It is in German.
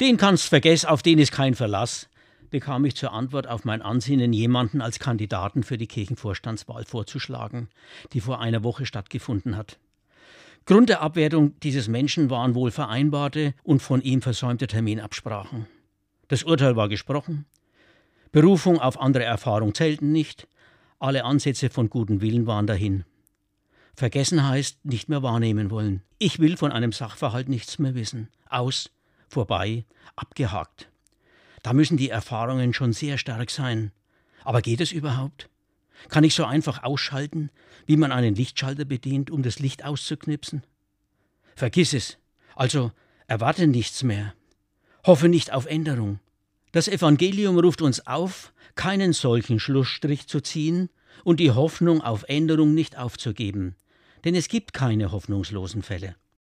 Den kannst vergessen, auf den ist kein Verlass, bekam ich zur Antwort auf mein Ansinnen, jemanden als Kandidaten für die Kirchenvorstandswahl vorzuschlagen, die vor einer Woche stattgefunden hat. Grund der Abwertung dieses Menschen waren wohl vereinbarte und von ihm versäumte Terminabsprachen. Das Urteil war gesprochen, Berufung auf andere Erfahrung zählten nicht, alle Ansätze von gutem Willen waren dahin. Vergessen heißt nicht mehr wahrnehmen wollen. Ich will von einem Sachverhalt nichts mehr wissen. Aus, vorbei, abgehakt. Da müssen die Erfahrungen schon sehr stark sein. Aber geht es überhaupt? Kann ich so einfach ausschalten, wie man einen Lichtschalter bedient, um das Licht auszuknipsen? Vergiss es. Also erwarte nichts mehr. Hoffe nicht auf Änderung. Das Evangelium ruft uns auf, keinen solchen Schlussstrich zu ziehen und die Hoffnung auf Änderung nicht aufzugeben, denn es gibt keine hoffnungslosen Fälle.